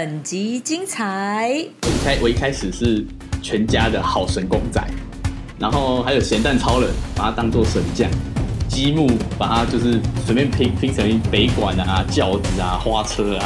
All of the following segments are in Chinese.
本集精彩。一开我一开始是全家的好神公仔，然后还有咸蛋超人，把它当做神将，积木把它就是随便拼拼成北管啊、轿子啊、花车啊。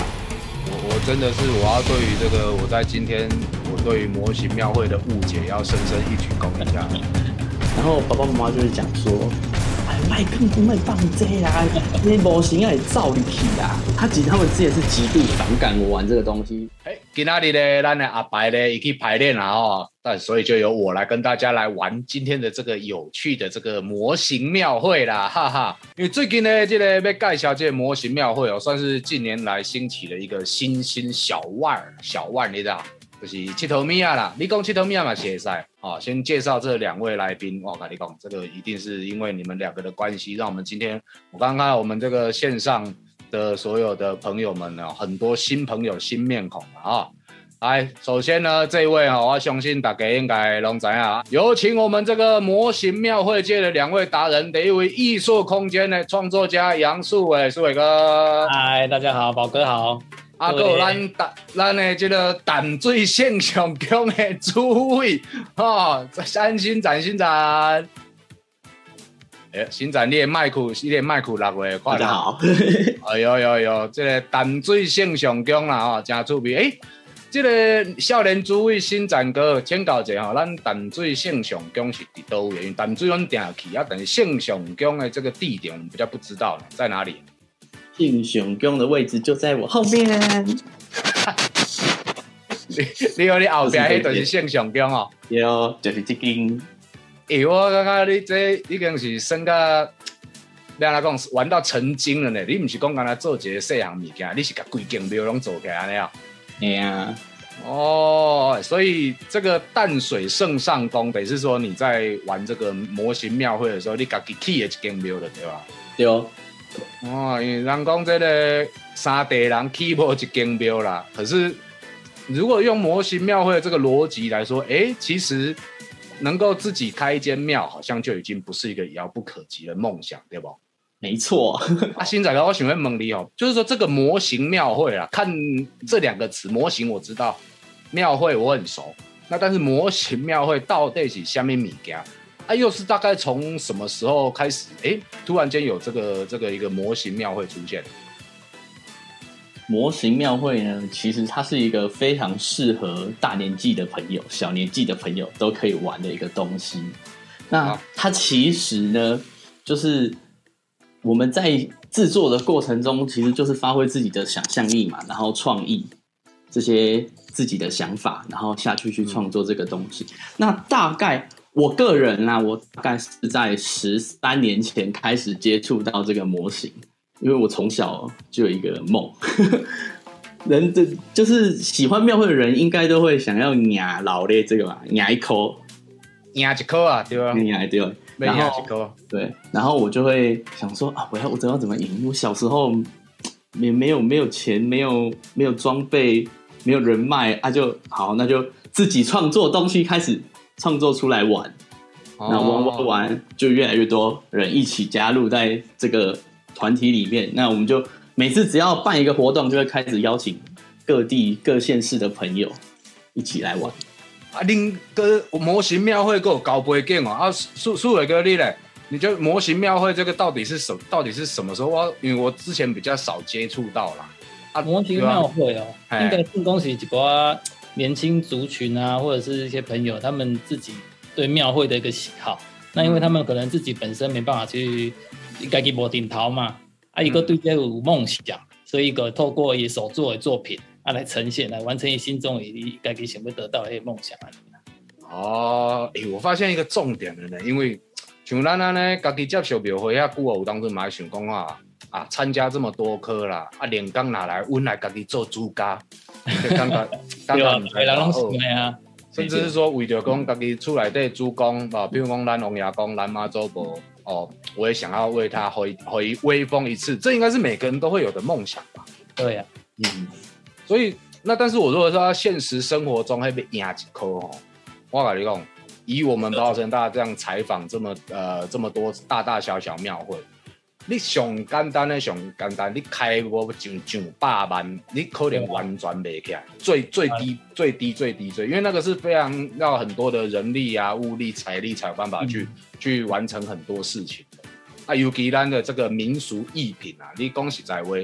我我真的是我要对于这个我在今天我对于模型庙会的误解要深深一鞠躬一下。然后爸爸妈妈就是讲说，哎，卖更不卖放这啦，那模型要造立体啦。他其实他们之前是极度反感我玩这个东西。哎，今天呢，咱的阿白呢也去排练了哦，但所以就由我来跟大家来玩今天的这个有趣的这个模型庙会啦，哈哈。因为最近呢，这个要介绍这个模型庙会哦，算是近年来兴起的一个新兴小腕儿小腕，你知道？就是七头米亚啦，你讲七头米亚嘛，谢赛啊！先介绍这两位来宾，我跟你讲，这个一定是因为你们两个的关系，让我们今天我刚刚我们这个线上的所有的朋友们呢，很多新朋友、新面孔啊！来，首先呢，这一位哈，我相信大家应该拢知啊，有请我们这个模型庙会界的两位达人，第一位艺术空间的创作家杨树伟，树伟哥。嗨，大家好，宝哥好。啊，个咱淡咱的这个淡水县上宫的主委，哈，三星展新展，哎，新展你的麦克，你的麦克六月大家好，哎呦呦呦，这个淡水县上宫啦，吼，真出名。哎，这个少年主位新展哥，请教一下吼，咱淡水县上宫是伫倒位？淡水阮定去啊，但是县上宫的这个地点我们比较不知道在哪里。信雄宫的位置就在我后面。你你有你后边迄就是圣雄宫哦，有就是这间。诶，我感觉你这已经是升个，你安讲玩到成精了呢。你唔是讲刚才做一个细项物件，你是甲规间庙拢做起来了。对啊。哦，所以这个淡水圣上宫，等于是说你在玩这个模型庙会的时候，你家己起的一间庙了，对吧？对。哦，因为人讲这个三地人起无一间庙啦，可是如果用模型庙会的这个逻辑来说，哎，其实能够自己开一间庙，好像就已经不是一个遥不可及的梦想，对不？没错。啊，新仔哥，我喜欢蒙你哦，就是说这个模型庙会啊，看这两个词，模型我知道，庙会我很熟，那但是模型庙会到底是虾米物件？啊，又是大概从什么时候开始？哎，突然间有这个这个一个模型庙会出现。模型庙会呢，其实它是一个非常适合大年纪的朋友、小年纪的朋友都可以玩的一个东西。那它其实呢，就是我们在制作的过程中，其实就是发挥自己的想象力嘛，然后创意这些自己的想法，然后下去去创作这个东西。那大概。我个人啊，我大概是在十三年前开始接触到这个模型，因为我从小就有一个梦，人的就是喜欢庙会的人，应该都会想要压老的这个吧，压一口，压一口啊，对吧？压对，然后对，然后我就会想说啊，我要我知道怎么赢。我小时候也没有没有钱，没有没有装备，没有人脉啊，就好，那就自己创作东西开始。创作出来玩，那玩玩玩，就越来越多人一起加入在这个团体里面。那我们就每次只要办一个活动，就会开始邀请各地各县市的朋友一起来玩。啊，林哥模型庙会够高背景哦。啊，苏苏伟哥你嘞？你觉得模型庙会这个到底是什？到底是什么时候？我因为我之前比较少接触到啦。啊，模型庙会哦，应该是恭喜一波。年轻族群啊，或者是一些朋友，他们自己对庙会的一个喜好，那因为他们可能自己本身没办法去该去摸顶头嘛，啊一个对这有梦想，所以一个透过以手做的作品啊来呈现，来完成你心中以该给想要得到的一些梦想啊。哦，哎，我发现一个重点了呢，因为像咱安呢，家己接受庙会遐久啊，有当时嘛想讲啊，啊参加这么多科啦，啊连刚拿来阮来家己做主家。刚刚刚刚没来弄什么呀？甚至是说为着讲家己出来的主公啊，比如讲咱龙牙公、咱妈祖婆哦，我也想要为他回回威风一次，这应该是每个人都会有的梦想吧？对呀，嗯，所以那但是我如果说现实生活中会被压几颗哦，我跟你讲，以我们宝成大这样采访这么呃这么多大大小小庙会，你上简单的上简单，你开我上上百万，你可能完全没起来，最最低最低最低最，因为那个是非常要很多的人力啊、物力、财力才有办法去去完成很多事情的。啊，尤其咱的这个民俗艺品啊，你讲实在话，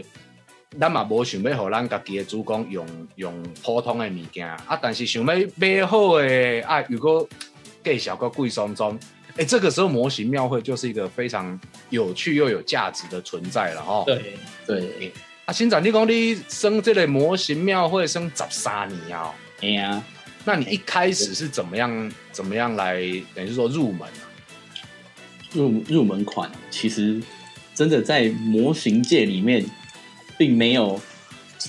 咱嘛无想要互咱家己的主公用用普通的物件啊，但是想要买好的啊，如果介绍个贵松松。哎，这个时候模型庙会就是一个非常有趣又有价值的存在了哈。对对，啊，新长，你讲你生这类模型庙会生十三年啊？哎呀，那你一开始是怎么样怎么样来等于说入门啊？入入门款其实真的在模型界里面并没有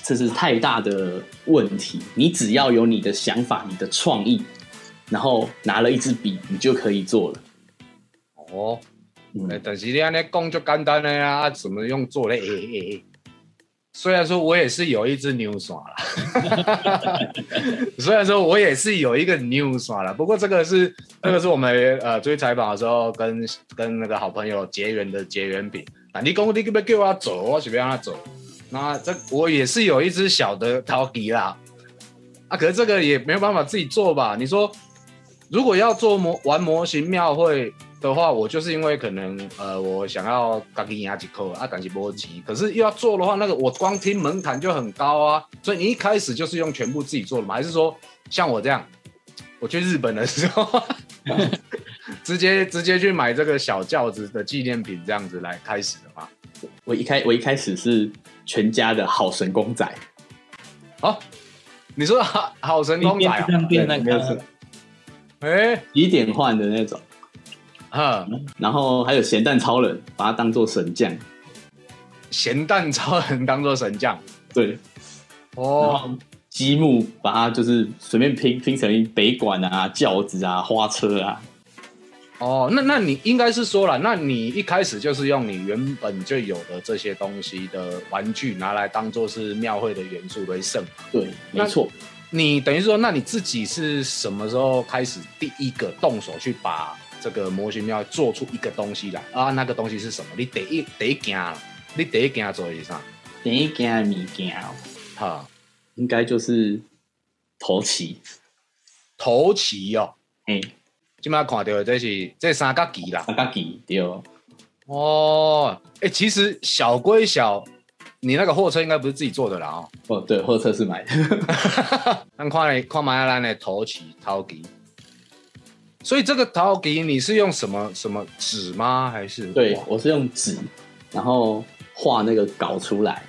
这是太大的问题，你只要有你的想法、你的创意，然后拿了一支笔，你就可以做了。哦，哎，但是你安尼讲就简单了呀，怎么用做嘞？虽然说我也是有一只牛耍了，虽然说我也是有一个牛耍了，不过这个是这个是我们呃追采访的时候跟跟那个好朋友结缘的结缘品。啊你讲你可不可以叫我走？我随便让他走。那这我也是有一只小的陶笛啦，啊，可是这个也没有办法自己做吧？你说如果要做模玩模型庙会？的话，我就是因为可能呃，我想要自己压几口啊，但是波及，可是又要做的话，那个我光听门槛就很高啊。所以你一开始就是用全部自己做的吗？还是说像我这样，我去日本的时候，直接直接去买这个小轿子的纪念品这样子来开始的吗？我一开我一开始是全家的好神公仔。哦，你说好好神公仔啊？变那个，哎，几点换的那种。哈，然后还有咸蛋超人，把它当做神将。咸蛋超人当做神将，对。哦，积木把它就是随便拼拼成北管啊、轿子啊、花车啊。哦，那那你应该是说了，那你一开始就是用你原本就有的这些东西的玩具拿来当做是庙会的元素为圣。对，没错。你等于说，那你自己是什么时候开始第一个动手去把？这个模型要做出一个东西来啊，那个东西是什么？你第一第一件，你第一件做的是啥？第一件物件，哈，应该就是头旗。头旗哦，哎，今麦看到的这是这三角旗啦，三角旗对。哦，哎，其实小归小，你那个货车应该不是自己做的啦哦。哦，对，货车是买的。看看看马亚的头旗头旗。所以这个陶笛你是用什么什么纸吗？还是对我是用纸，然后画那个稿出来，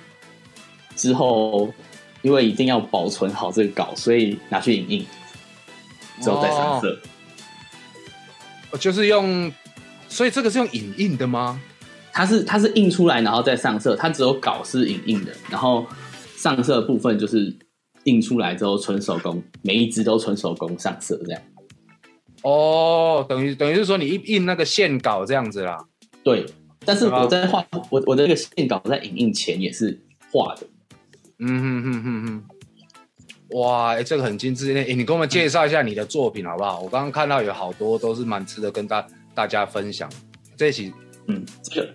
之后因为一定要保存好这个稿，所以拿去影印，之后再上色。就是用，所以这个是用影印的吗？它是它是印出来然后再上色，它只有稿是影印的，然后上色部分就是印出来之后纯手工，每一只都纯手工上色这样。哦，等于等于是说你印印那个线稿这样子啦。对，但是我在画我我的那个线稿在影印前也是画的。嗯哼哼哼哼。哇，哎，这个很精致哎，你给我们介绍一下你的作品好不好？我刚刚看到有好多都是蛮值得跟大大家分享。这一期，嗯，这个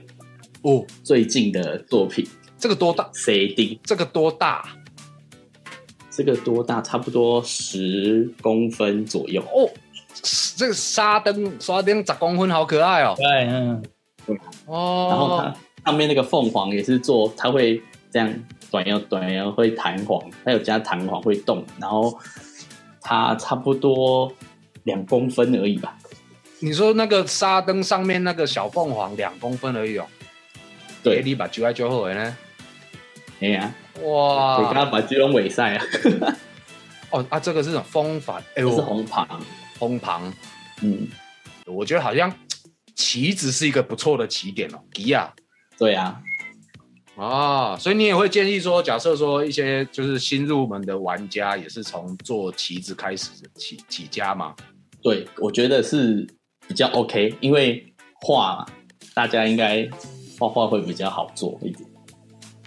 哦，最近的作品，这个多大？CD，这个多大？这个多大？差不多十公分左右哦。这个沙灯，沙灯十公分，好可爱哦。对，嗯，哦。然后它上面那个凤凰也是做，它会这样短腰短腰会弹簧，它有加弹簧会动，然后它差不多两公分而已吧。你说那个沙灯上面那个小凤凰两公分而已哦。对，你把揪来揪回来呢？哎呀，哇！你刚刚把鸡龙尾晒啊。哦啊，这个是种风帆，哎呦，是红旁。红旁，嗯，我觉得好像棋子是一个不错的起点哦。迪亚，对啊，啊，所以你也会建议说，假设说一些就是新入门的玩家，也是从做棋子开始起起家嘛？对，我觉得是比较 OK，因为画大家应该画画会比较好做一点。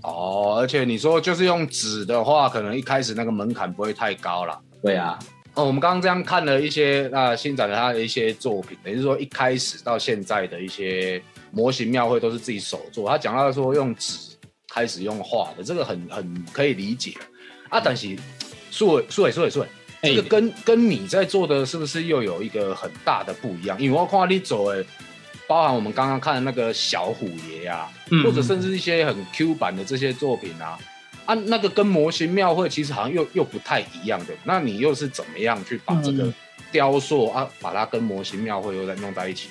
哦，而且你说就是用纸的话，可能一开始那个门槛不会太高了。对啊。哦，我们刚刚这样看了一些，那新展的他的一些作品，等于说一开始到现在的一些模型庙会都是自己手做。他讲到说用纸开始用画的，这个很很可以理解啊。但是苏伟苏伟苏伟苏伟，这个跟跟你在做的是不是又有一个很大的不一样？因为我看你走的，包含我们刚刚看的那个小虎爷啊，或者甚至一些很 Q 版的这些作品啊。啊，那个跟模型庙会其实好像又又不太一样的，那你又是怎么样去把这个雕塑啊，把它跟模型庙会又再弄在一起？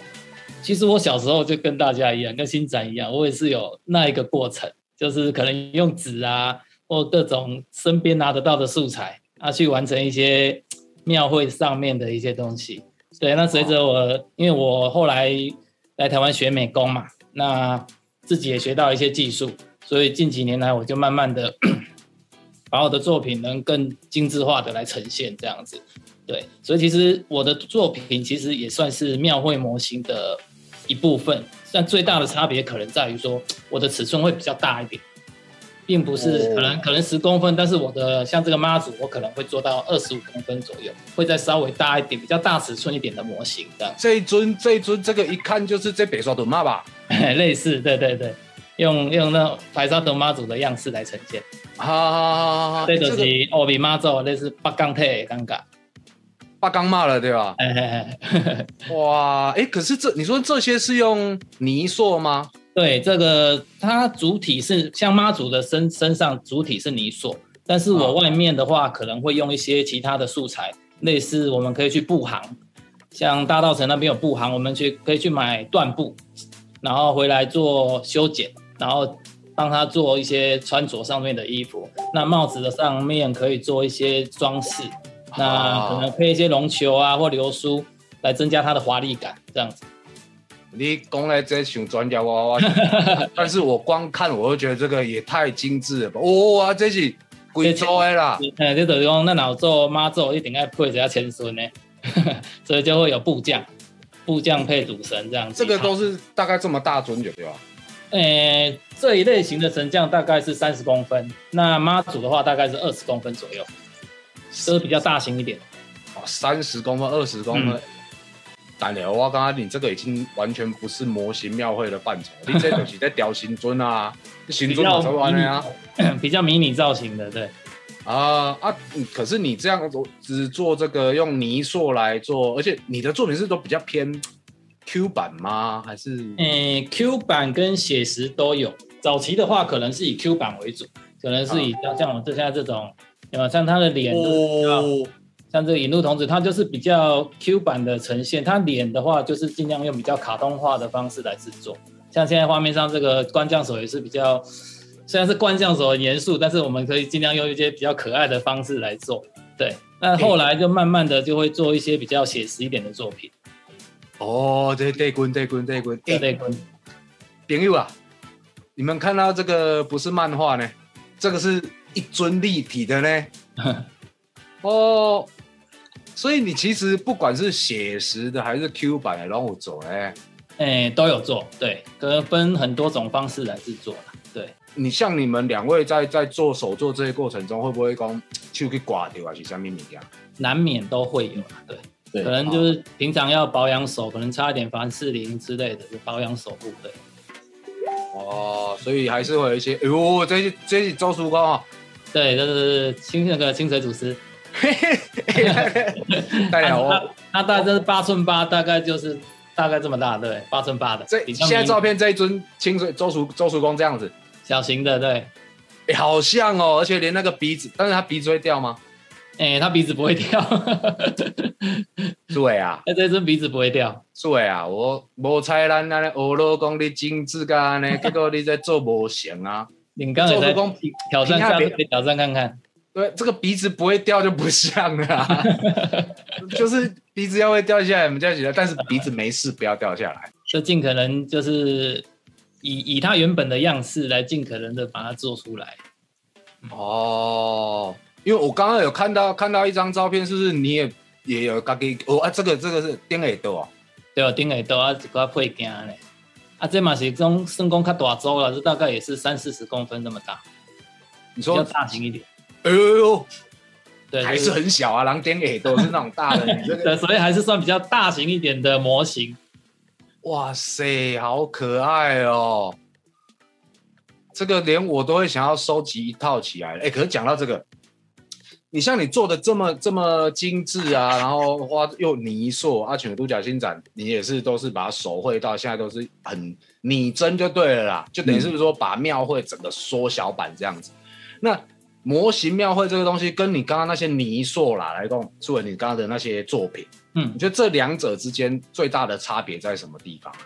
其实我小时候就跟大家一样，跟新展一样，我也是有那一个过程，就是可能用纸啊，或各种身边拿得到的素材啊，去完成一些 庙会上面的一些东西。对，那随着我，因为我后来来台湾学美工嘛，那自己也学到一些技术。所以近几年来，我就慢慢的把我的作品能更精致化的来呈现，这样子。对，所以其实我的作品其实也算是庙会模型的一部分，但最大的差别可能在于说，我的尺寸会比较大一点，并不是可能可能十公分，但是我的像这个妈祖，我可能会做到二十五公分左右，会再稍微大一点，比较大尺寸一点的模型这样。这一尊这一尊这个一看就是这北刷的妈吧？类似，对对对。用用那白沙屯妈祖的样式来呈现，好好好好，这就是奥比妈祖，那是八钢铁尴尬，八杠骂了对吧？哇，哎，可是这你说这些是用泥塑吗？对，这个它主体是像妈祖的身身上主体是泥塑，但是我外面的话可能会用一些其他的素材，类似我们可以去布行，像大道城那边有布行，我们去可以去买缎布，然后回来做修剪。然后帮他做一些穿着上面的衣服，那帽子的上面可以做一些装饰，那可能配一些绒球啊或流苏来增加它的华丽感，这样子。你讲来这想专家娃娃，但是我光看我就觉得这个也太精致了吧！哇，这是贵州的啦。哎，这等于讲那老做妈做一定要配一下千孙呢，所以就会有部将，部将配主神这样子。这个都是大概这么大尊就对吧？诶，这一类型的神将大概是三十公分，那妈祖的话大概是二十公分左右，都是比较大型一点。哦，三十公分、二十公分，但了，我刚刚你这个已经完全不是模型庙会的范畴，你这就是在雕形尊啊，形尊怎么玩的啊？比较迷你造型的，对。啊啊，可是你这样只做这个用泥塑来做，而且你的作品是都比较偏。Q 版吗？还是？嗯，Q 版跟写实都有。早期的话，可能是以 Q 版为主，可能是以像像我这现在这种，有像他的脸，哦，像这个引路童子，他就是比较 Q 版的呈现。他脸的话，就是尽量用比较卡通化的方式来制作。像现在画面上这个关将手也是比较，虽然是关将手很严肃，但是我们可以尽量用一些比较可爱的方式来做。对，那后来就慢慢的就会做一些比较写实一点的作品。哦，这对棍对棍对棍，对棍，朋友啊，你们看到这个不是漫画呢，这个是一尊立体的呢。哦，所以你其实不管是写实的还是 Q 版的，然后做哎，哎都有做，对，可能分很多种方式来制作对，你像你们两位在在做手作这些过程中，会不会讲手去刮掉还是什么物件？难免都会有，对。可能就是平常要保养手，可能擦一点凡士林之类的，就保养手部对。哦，所以还是会有一些，哎呦，这是这是周叔公啊，对，这是清那个清水祖师。大家好，那大概这是八寸八，大概就是大概这么大，对，八寸八的。这现在照片这一尊清水周叔周叔公这样子，小型的，对，好像哦，而且连那个鼻子，但是他鼻子会掉吗？哎，他鼻子不会掉，是伟啊！哎，这尊鼻子不会掉，是伟啊！我无猜咱那个俄罗讲你精致噶呢，结果你在做模型啊！你刚才在挑战看，挑战看看。对，这个鼻子不会掉就不像了，就是鼻子要会掉下来，我们叫起来，但是鼻子没事，不要掉下来。就尽可能就是以以它原本的样式来尽可能的把它做出来。哦。因为我刚刚有看到看到一张照片，是不是你也也有家己哦啊？这个这个是顶耳朵啊，对啊，顶耳朵啊，一个配件嘞。啊，这嘛是种身公较大周了，这大概也是三四十公分那么大。你说大型一点？哎呦，对，还是很小啊，狼顶耳朵是那种大的，对，所以还是算比较大型一点的模型。哇塞，好可爱哦！这个连我都会想要收集一套起来。哎，可是讲到这个，你像你做的这么这么精致啊，然后花又泥塑，阿全独角星展，你也是都是把它手绘到现在都是很拟真就对了啦，就等于是说把庙会整个缩小版这样子。那模型庙会这个东西，跟你刚刚那些泥塑啦来讲，作为你刚刚的那些作品。嗯，你觉得这两者之间最大的差别在什么地方啊？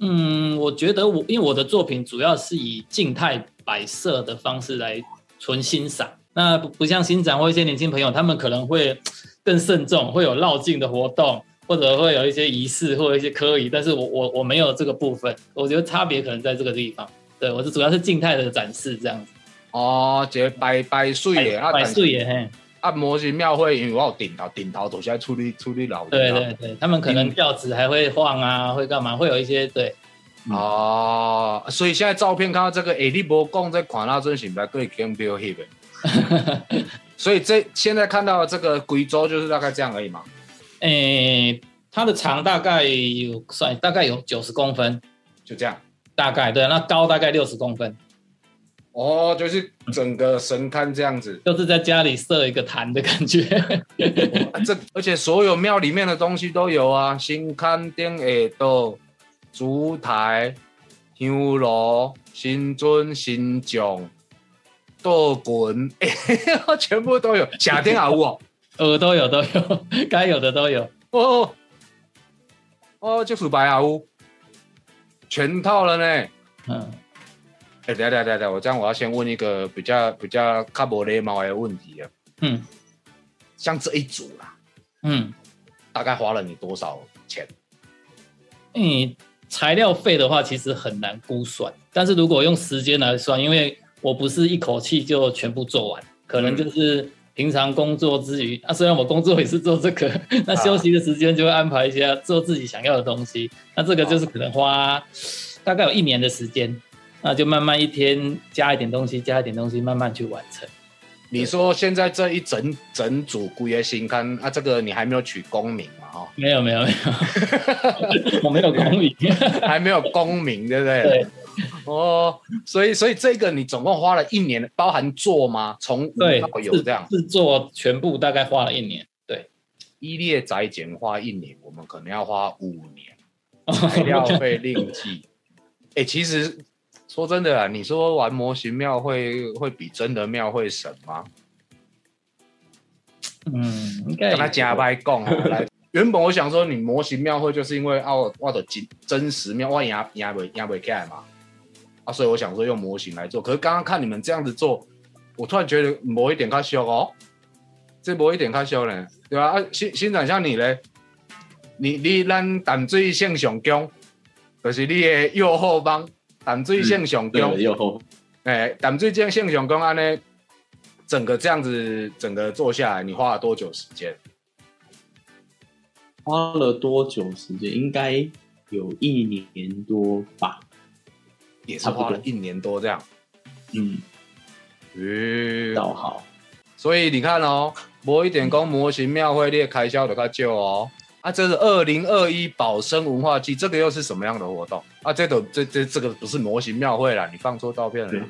嗯，我觉得我因为我的作品主要是以静态摆设的方式来纯欣赏，那不不像新展或一些年轻朋友，他们可能会更慎重，会有绕境的活动，或者会有一些仪式或者一些科仪，但是我我我没有这个部分，我觉得差别可能在这个地方。对我是主要是静态的展示这样子。哦，这摆摆水的，摆水的嘿。按摩型庙会，因为我有顶头，顶头都是在处理处理老。对对对，他们可能吊子还会晃啊，会干嘛？会有一些对。哦，所以现在照片看到这个 A D 波共在款那阵型在对 Game Build Hip。所以这现在看到这个贵州就是大概这样而已嘛。诶，它的长大概有算大概有九十公分，就这样。大概对，那高大概六十公分。哦，就是整个神龛这样子，就是在家里设一个坛的感觉。这而且所有庙里面的东西都有啊，新龛顶下都烛台、香炉、新尊、新像、道棍，全部都有。夏天啊，有呃，都有都有，该有的都有。哦哦，就是白啊乌，全套了呢。嗯。哎，等下等下等下，我这样我要先问一个比较比较卡无礼貌的问题啊。嗯，像这一组啦，嗯，大概花了你多少钱？嗯，材料费的话其实很难估算，但是如果用时间来算，因为我不是一口气就全部做完，可能就是平常工作之余，啊，虽然我工作也是做这个，那休息的时间就会安排一些做自己想要的东西，那这个就是可能花大概有一年的时间。那就慢慢一天加一点东西，加一点东西，慢慢去完成。你说现在这一整整组古月新刊啊，这个你还没有取功名嘛？哦，没有没有没有，我没有功名，还没有功名，对不对？对。哦，所以所以这个你总共花了一年，包含做吗？从无到有这样制作全部大概花了一年。对，一列宅简花一年，我们可能要花五年，材料费另计。哎，其实。说真的啊，你说玩模型庙会会比真的庙会省吗？嗯，应该跟他加白讲来。原本我想说，你模型庙会就是因为哦，我的真真实庙我压压不压不起来嘛，啊，所以我想说用模型来做。可是刚刚看你们这样子做，我突然觉得某一点开销哦，这某一点开销呢，对吧？啊，欣欣长像你嘞，你你咱淡水县上宫，就是你的右后方。淡水县上宫，哎，淡水县上宫安呢，整个这样子，整个做下来，你花了多久时间？花了多久时间？应该有一年多吧，也是花了一年多这样。嗯，嗯，倒好。所以你看哦，博一点工模型庙会列开销的较少哦。啊，这是二零二一保生文化季，这个又是什么样的活动啊？这个这这这个不是模型庙会啦，你放错照片了。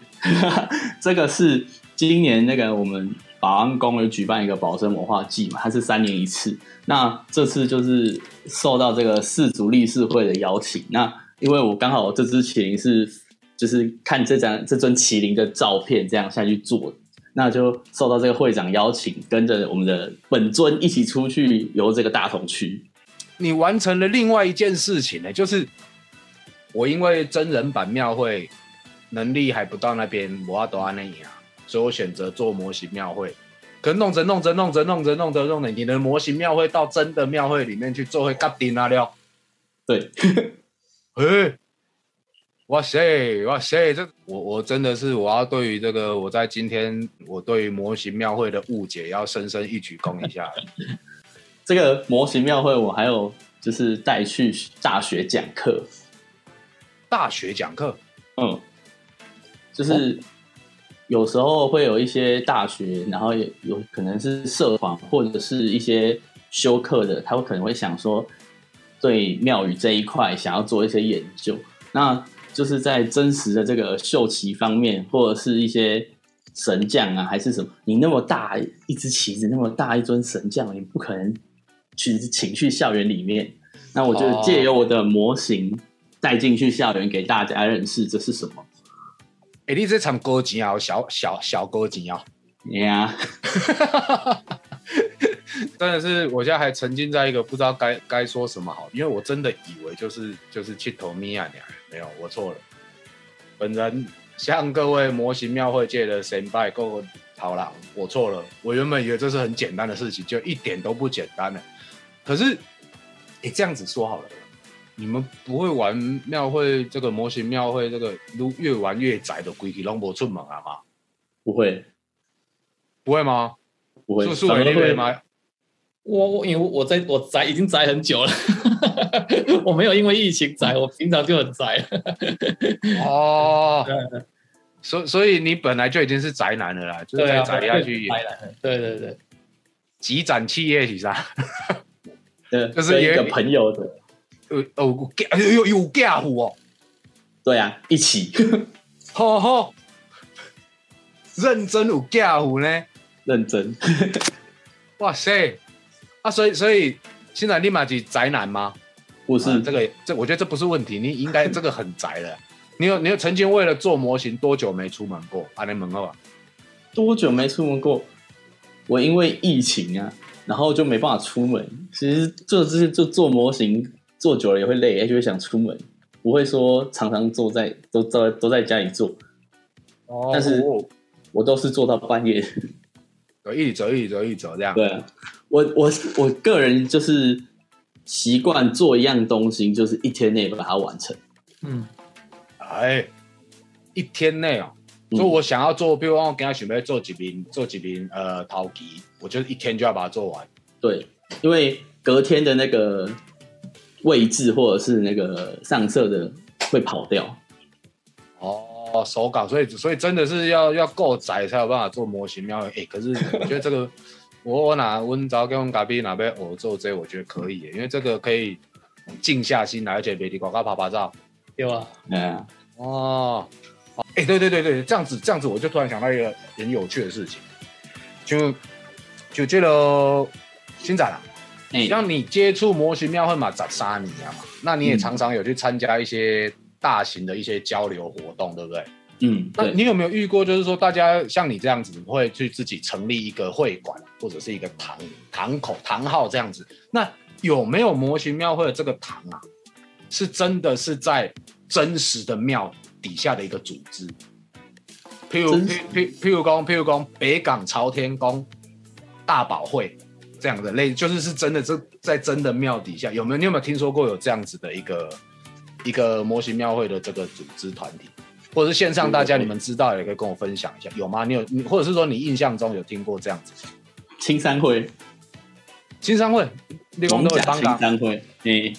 这个是今年那个我们保安宫有举办一个保生文化季嘛，它是三年一次。那这次就是受到这个四足力士会的邀请，那因为我刚好这只麒麟是就是看这张这尊麒麟的照片这样下去做。那就受到这个会长邀请，跟着我们的本尊一起出去游这个大同区。你完成了另外一件事情呢，就是我因为真人版庙会能力还不到那边，我要多安那啊，所以我选择做模型庙会。可弄着弄着弄着弄着弄着弄着，你的模型庙会到真的庙会里面去做会搞定啊了。对，哎。哇塞，哇塞！这我我真的是我要对于这个我在今天我对于模型庙会的误解要深深一鞠躬一下。这个模型庙会我还有就是带去大学讲课，大学讲课，嗯，就是有时候会有一些大学，然后也有可能是社团或者是一些修课的，他会可能会想说。对庙宇这一块想要做一些研究，那就是在真实的这个秀旗方面，或者是一些神将啊，还是什么？你那么大一只旗子，那么大一尊神将，你不可能去请去校园里面。那我就借由我的模型带进去校园，给大家认识这是什么。哎，你这场歌集啊，小小小歌集啊。真的是，我现在还沉浸在一个不知道该该说什么好，因为我真的以为就是就是去投米亚娘，没有，我错了。本人向各位模型庙会界的神拜够好了，我错了。我原本以为这是很简单的事情，就一点都不简单了。可是，哎，这样子说好了，你们不会玩庙会这个模型庙会这个如越玩越窄的规矩，拢不出门啊吗？不会，不会吗？不会，是会会吗？我我因为我在我宅已经宅很久了，我没有因为疫情宅，我平常就很宅。哦，所所以你本来就已经是宅男了啦，就是在宅下去。宅男，对对对，积攒企业是啥？呃，就是一个朋友的，呃哦，有有有家伙哦，对啊，一起，好好，认真有家伙呢，认真，哇塞！啊，所以所以现在立马是宅男吗？不是，这个这我觉得这不是问题，你应该 这个很宅的。你有你有曾经为了做模型多久没出门过？阿联门啊，多久没出门过？我因为疫情啊，然后就没办法出门。其实做这些做做模型做久了也会累，就会想出门，不会说常常坐在都在都在家里做。哦，但是我都是做到半夜。走一走一走一走这样。对啊，我我我个人就是习惯做一样东西，就是一天内把它完成。嗯，哎，一天内哦，所以我想要做，比如我跟他准备做几瓶，做几瓶呃陶吉，我就一天就要把它做完。对，因为隔天的那个位置或者是那个上色的会跑掉。哦。哦，手稿，所以所以真的是要要够窄才有办法做模型庙会。哎，可是我觉得这个，我我拿温招跟我隔壁哪边我做这，我觉得可以，因为这个可以静下心来，而且别的广告拍拍照，对吧，嗯，哦，哎，对对对对，这样子这样子，我就突然想到一个很有趣的事情，就就这个新仔啦，哎，让你接触模型庙会嘛，咋杀你啊嘛？那你也常常有去参加一些。大型的一些交流活动，对不对？嗯，那你有没有遇过，就是说大家像你这样子，会去自己成立一个会馆或者是一个堂堂口堂号这样子？那有没有模型庙会的这个堂啊？是真的是在真实的庙底下的一个组织？譬如譬譬譬如讲譬如讲北港朝天宫大宝会这样的类，就是是真的这在真的庙底下有没有？你有没有听说过有这样子的一个？一个模型庙会的这个组织团体，或者是线上大家你们知道也可以跟我分享一下，有吗？你有你，或者是说你印象中有听过这样子？青山会，青山会，蒙甲青山会，嗯，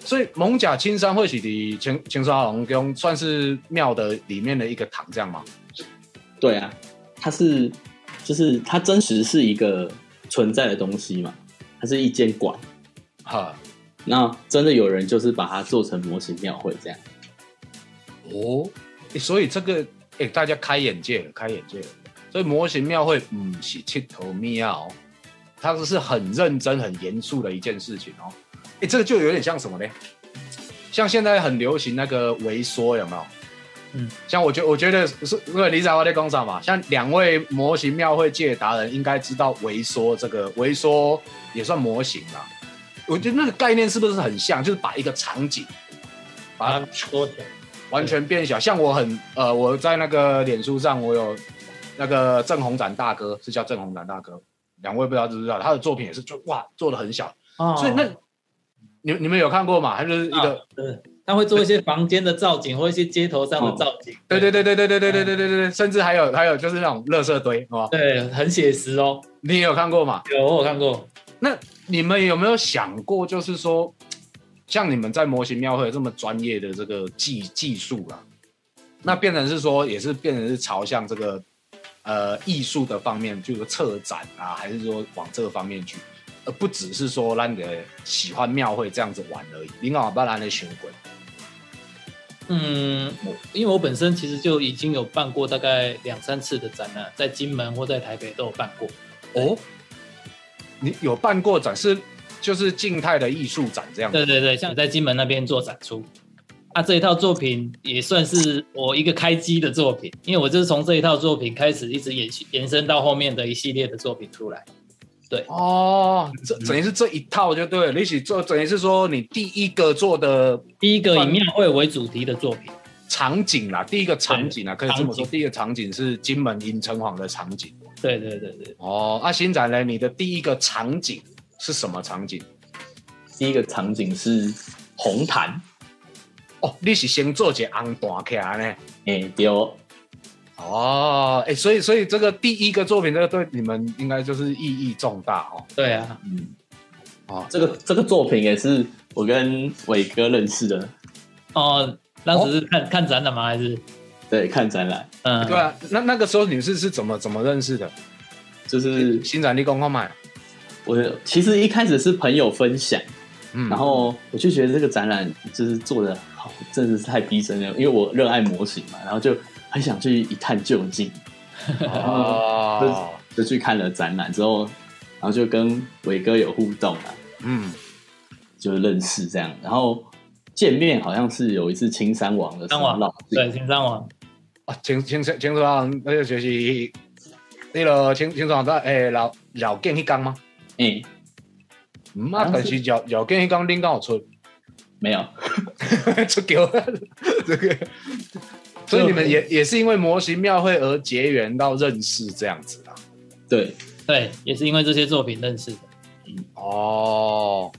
所以蒙甲青山会是的青青山龙宫算是庙的里面的一个堂，这样吗？对啊，它是就是它真实是一个存在的东西嘛，它是一间馆，哈。那真的有人就是把它做成模型庙会这样，哦，所以这个哎，大家开眼界了，开眼界了。所以模型庙会嗯是七头庙，它是是很认真、很严肃的一件事情哦。哎，这个就有点像什么呢？像现在很流行那个微缩，有没有？嗯，像我觉我觉得是因为李仔我在工厂嘛，像两位模型庙会界达人应该知道微缩这个微缩也算模型啦。我觉得那个概念是不是很像？就是把一个场景把它缩小，完全变小。像我很呃，我在那个脸书上，我有那个郑宏展大哥，是叫郑宏展大哥。两位不知道知不知道？他的作品也是就哇做的很小。所以那你你们有看过吗？他就是一个，他会做一些房间的造景，或一些街头上的造景。对对对对对对对对对对对，甚至还有还有就是那种垃圾堆，哦，对，很写实哦。你有看过吗？有，我有看过。那你们有没有想过，就是说，像你们在模型庙会这么专业的这个技技术啊，那变成是说，也是变成是朝向这个呃艺术的方面，就是策展啊，还是说往这个方面去，而而不只是说让你喜欢庙会这样子玩而已。你搞把咱的巡回。嗯，因为我本身其实就已经有办过大概两三次的展览，在金门或在台北都有办过。哦，你有办过展是就是静态的艺术展这样？对对对，像在金门那边做展出。啊，这一套作品也算是我一个开机的作品，因为我就是从这一套作品开始，一直延续延伸到后面的一系列的作品出来。对，哦，这等于是这一套就对了。你起做，等于是说你第一个做的第一个以庙会为主题的作品场景啦，第一个场景啊，可以这么说，第一个场景是金门银城隍的场景。对对对对。哦，那新展呢？你的第一个场景是什么场景？第一个场景是红毯。哦，你是先做些红毯起来呢？哎，对。哦，哎，所以，所以这个第一个作品，这个对你们应该就是意义重大哦。对啊，嗯，哦，这个这个作品也是我跟伟哥认识的。哦，当时是看看展览吗？还是？对，看展览。嗯，对啊。那那个时候你是是怎么怎么认识的？就是新展力公公买。我其实一开始是朋友分享，嗯，然后我就觉得这个展览就是做的好，真的是太逼真了，因为我热爱模型嘛，然后就。很想去一探究竟，哦，就去看了展览之后，然后就跟伟哥有互动啊，嗯，就认识这样，然后见面好像是有一次青山王的山王，对青山王啊，青青青青山王那个就是那个青青山王在诶老老建一缸吗？嗯，嗯啊，但是老老建一刚拎刚好出没有 出狗这个。所以你们也也是因为模型庙会而结缘到认识这样子啊？对对，也是因为这些作品认识的。哦，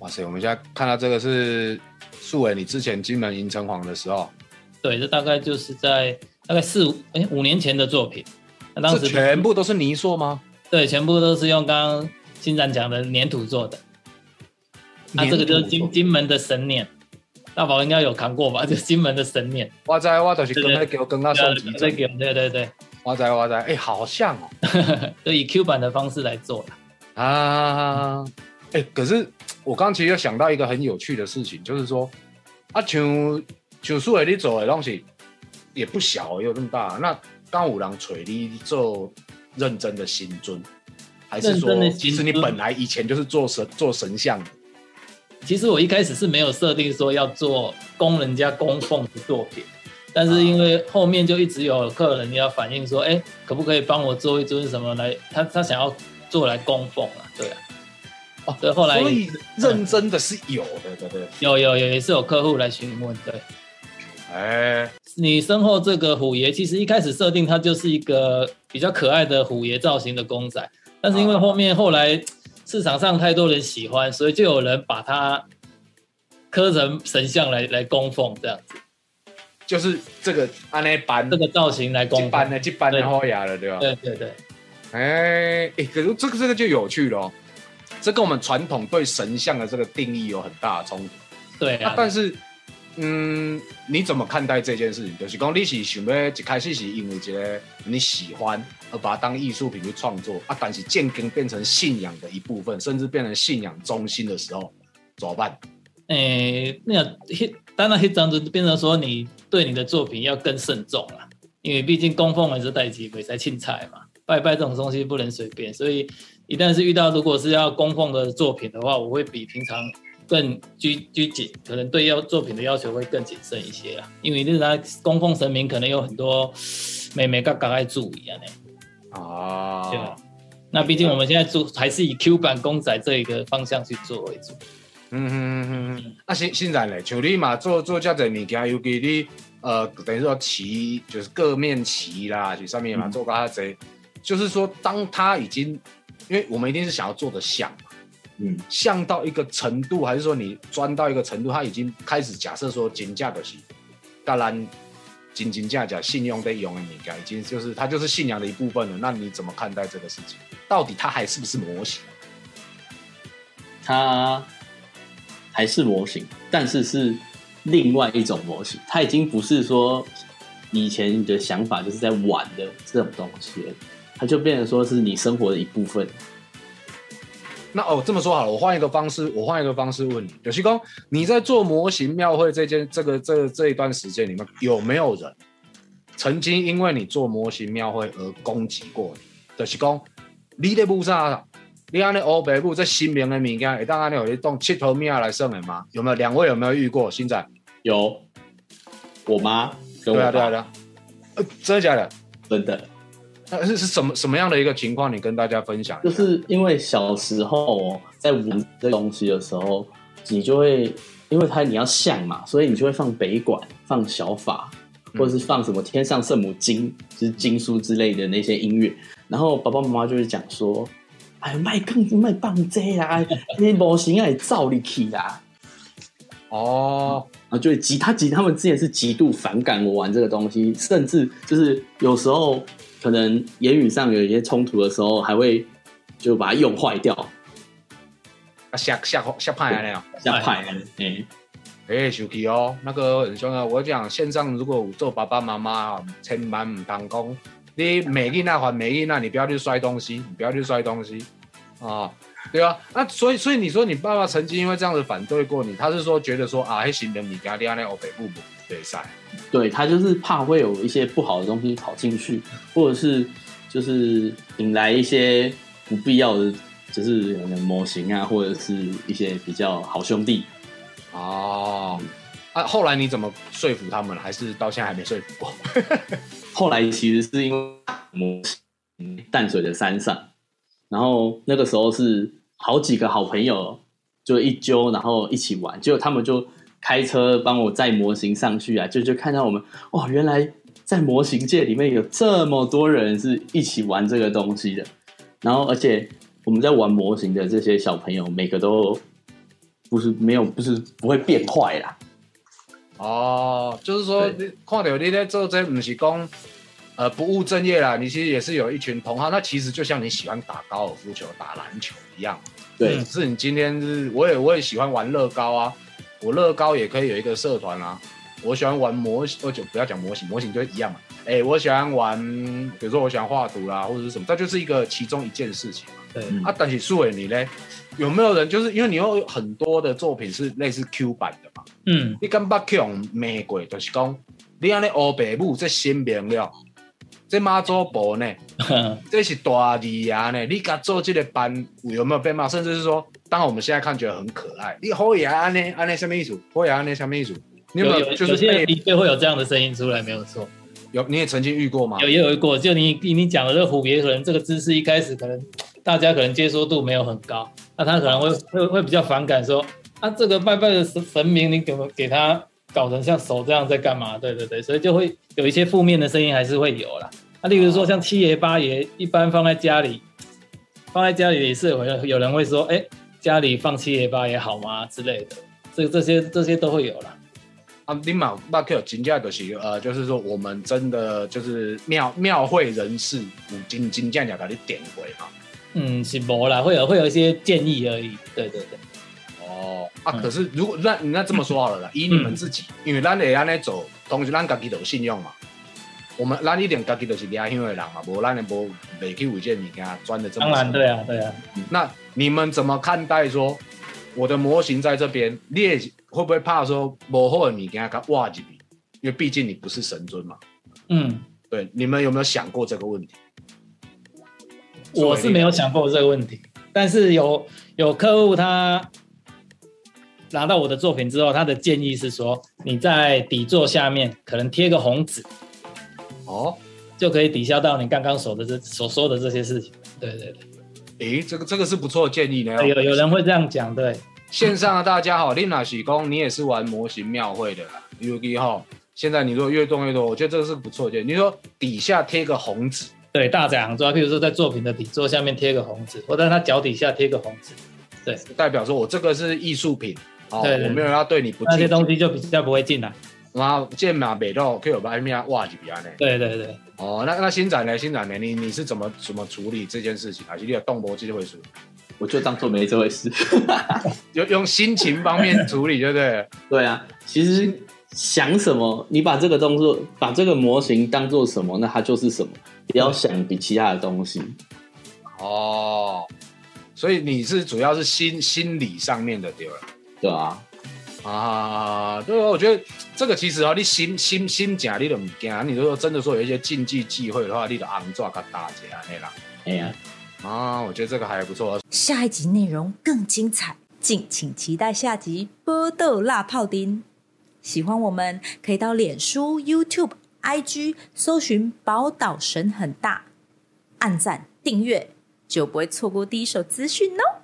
哇塞！我们现在看到这个是素伟，你之前金门银城隍的时候，对，这大概就是在大概四五哎五年前的作品。那当时全部都是泥塑吗？对，全部都是用刚刚新展讲的粘土做的。那这个就是金金门的神念。大宝应该有扛过吧？就金门的神念，我在我就是跟他给我跟他收集，对对对对，哇塞哇塞，哎，好像哦，就以 Q 版的方式来做的啊。哎，可是我刚其实又想到一个很有趣的事情，就是说，啊，像像苏伟你做的东西也不小，有这么大。那刚五郎锤你做认真的新尊，还是说其实你本来以前就是做神做神像的？其实我一开始是没有设定说要做供人家供奉的作品，但是因为后面就一直有客人要反映说，哎，可不可以帮我做一尊什么来？他他想要做来供奉啊，对啊。哦，对，后来所以认真的是有的，对对？有有有，也是有客户来询问，对。哎，你身后这个虎爷，其实一开始设定它就是一个比较可爱的虎爷造型的公仔，但是因为后面后来。市场上太多人喜欢，所以就有人把它刻成神像来来供奉，这样子，就是这个按那搬这个造型来供搬的，就搬的好雅了，对吧？对对对。哎哎，可是这个这个就有趣了，这跟我们传统对神像的这个定义有很大的冲突。对啊，但是。嗯，你怎么看待这件事情？就是讲你是想要一开始是因为一个你喜欢把它当艺术品去创作啊，但是渐更变成信仰的一部分，甚至变成信仰中心的时候，怎么办？诶，那当然，一张就变成说你对你的作品要更慎重了，因为毕竟供奉还是代级，没在庆菜嘛，拜拜这种东西不能随便，所以一旦是遇到如果是要供奉的作品的话，我会比平常。更拘拘谨，可能对要作品的要求会更谨慎一些啊，因为那他供奉神明，可能有很多美美嘎嘎爱注意啊呢。啊，对那毕竟我们现在做还是以 Q 版公仔这一个方向去做为主。嗯嗯嗯嗯。啊，现现在嘞，像你嘛做做这样物件，尤其你呃等于说旗，就是各面旗啦，就上面嘛做个这，就是说当他已经，因为我们一定是想要做的像嘛。嗯，像到一个程度，还是说你钻到一个程度，他已经开始假设说金价的是，当然金金价价信用被用的你该已经就是它就是信仰的一部分了。那你怎么看待这个事情？到底它还是不是模型？它还是模型，但是是另外一种模型。它已经不是说以前你的想法就是在玩的这种东西，它就变成说是你生活的一部分。那哦，这么说好了，我换一个方式，我换一个方式问你，有西公，你在做模型庙会这件这个这这一段时间里面，有没有人曾经因为你做模型庙会而攻击过你？就是讲，你的部啥？你安尼欧北部这新名的物件，会当安尼有一栋七头庙来算的吗？有没有？两位有没有遇过？现在有，我妈。对啊，对啊，对啊。呃，真的假的？真的。那是是什么什么样的一个情况？你跟大家分享一下。就是因为小时候在玩这东西的时候，你就会因为它你要像嘛，所以你就会放北管、放小法，或者是放什么天上圣母经，就是经书之类的那些音乐。然后爸爸妈妈就会讲说：“哎，卖更卖棒这啦，那模型爱造力气啦。”哦，然后就会极他极他们之前是极度反感我玩这个东西，甚至就是有时候。可能言语上有一些冲突的时候，还会就把它用坏掉，啊吓吓吓派那样，吓派哎。哎，手机哦，那个很重要。我讲线上如果做爸爸妈妈，千万唔当工，你每一那还每一那，你不要去摔东西，你不要去摔东西啊，对啊，那所以所以你说你爸爸曾经因为这样子反对过你，他是说觉得说啊，还行的，你家爹那欧北部不对赛。对他就是怕会有一些不好的东西跑进去，或者是就是引来一些不必要的，就是模型啊，或者是一些比较好兄弟。哦，啊，后来你怎么说服他们？还是到现在还没说服过？后来其实是因为模型淡水的山上，然后那个时候是好几个好朋友就一揪，然后一起玩，结果他们就。开车帮我载模型上去啊，就就看到我们哇，原来在模型界里面有这么多人是一起玩这个东西的。然后，而且我们在玩模型的这些小朋友，每个都不是没有，不是不会变坏啦。哦，就是说，你看到你在做这，不是讲呃不务正业啦，你其实也是有一群同好。那其实就像你喜欢打高尔夫球、打篮球一样。对，是你今天是，我也我也喜欢玩乐高啊。我乐高也可以有一个社团啊，我喜欢玩模型，就不要讲模型，模型就一样嘛。哎，我喜欢玩，比如说我喜欢画图啦，或者是什么，这就是一个其中一件事情嘛。对啊，但是苏伟你呢？有没有人就是因为你有很多的作品是类似 Q 版的嘛？嗯，你敢把 Q 玫瑰就是讲，你安尼欧北部这新名了，这妈祖婆呢？这是大字牙呢？你敢做这个班有没有被骂？甚至是说？当然，我们现在看觉得很可爱。你后牙安呢？安呢什么意思？后牙安呢什么意思？你有没有就是的确会有这样的声音出来，没有错。有你也曾经遇过吗？有也有过。就你你讲的这个虎爷，可能这个姿势一开始可能大家可能接受度没有很高，那他可能会会会比较反感，说啊这个拜拜的神明，你给给他搞成像手这样在干嘛？对对对，所以就会有一些负面的声音还是会有啦。那例如说像七爷八爷，一般放在家里，放在家里也是有有人会说，哎。家里放七爷八爷好吗之类的，这这些这些都会有啦。啊，你马马克金价的是呃，就是说我们真的就是庙庙会人士五金金价价给你点回嘛。嗯，是无啦，会有会有一些建议而已。对对对。哦啊，可是如果那那这么说好了啦，以你们自己，因为咱会安尼走，同时咱家己都有信用嘛。我们咱一点家己都是家乡的人嘛，无咱也无未去为这物件钻的这么当然对啊，对啊。那你们怎么看待说我的模型在这边，你也会不会怕说幕后的物件它挖几笔？因为毕竟你不是神尊嘛。嗯，对，你们有没有想过这个问题？我是没有想过这个问题，但是有有客户他拿到我的作品之后，他的建议是说，你在底座下面可能贴个红纸。哦，就可以抵消到你刚刚说的这所说的这些事情。对对对，诶，这个这个是不错的建议呢。有有人会这样讲，对。线上的大家好，令娜喜工，你也是玩模型庙会的啦。U D 哈，现在你如果越动越多，我觉得这个是不错的建议。你说底下贴个红纸，对，大展行抓，譬如说在作品的底座下面贴个红纸，或者他脚底下贴个红纸，对，代表说我这个是艺术品，哦，我没有要对你不那些东西就比较不会进来。然后剑马北斗可以有把面挖几笔呢？对对对。哦，那那新展呢？新展呢？你你是怎么怎么处理这件事情啊？你有动模这回事？我就当做没这回事，用用心情方面处理，对不对？对啊，其实想什么，你把这个动作，把这个模型当做什么，那它就是什么。不要想比其他的东西。哦，所以你是主要是心心理上面的对了，对啊，啊，对啊，我觉得这个其实啊，你心心心假你都唔惊，你如果真的说有一些禁忌忌讳的话，你就昂抓个大姐啊那啦，哎呀，啊，我觉得这个还不错。下一集内容更精彩，敬请期待下集《波豆辣泡丁》。喜欢我们可以到脸书、YouTube、IG 搜寻“宝岛神很大”，按赞订阅就不会错过第一手资讯哦。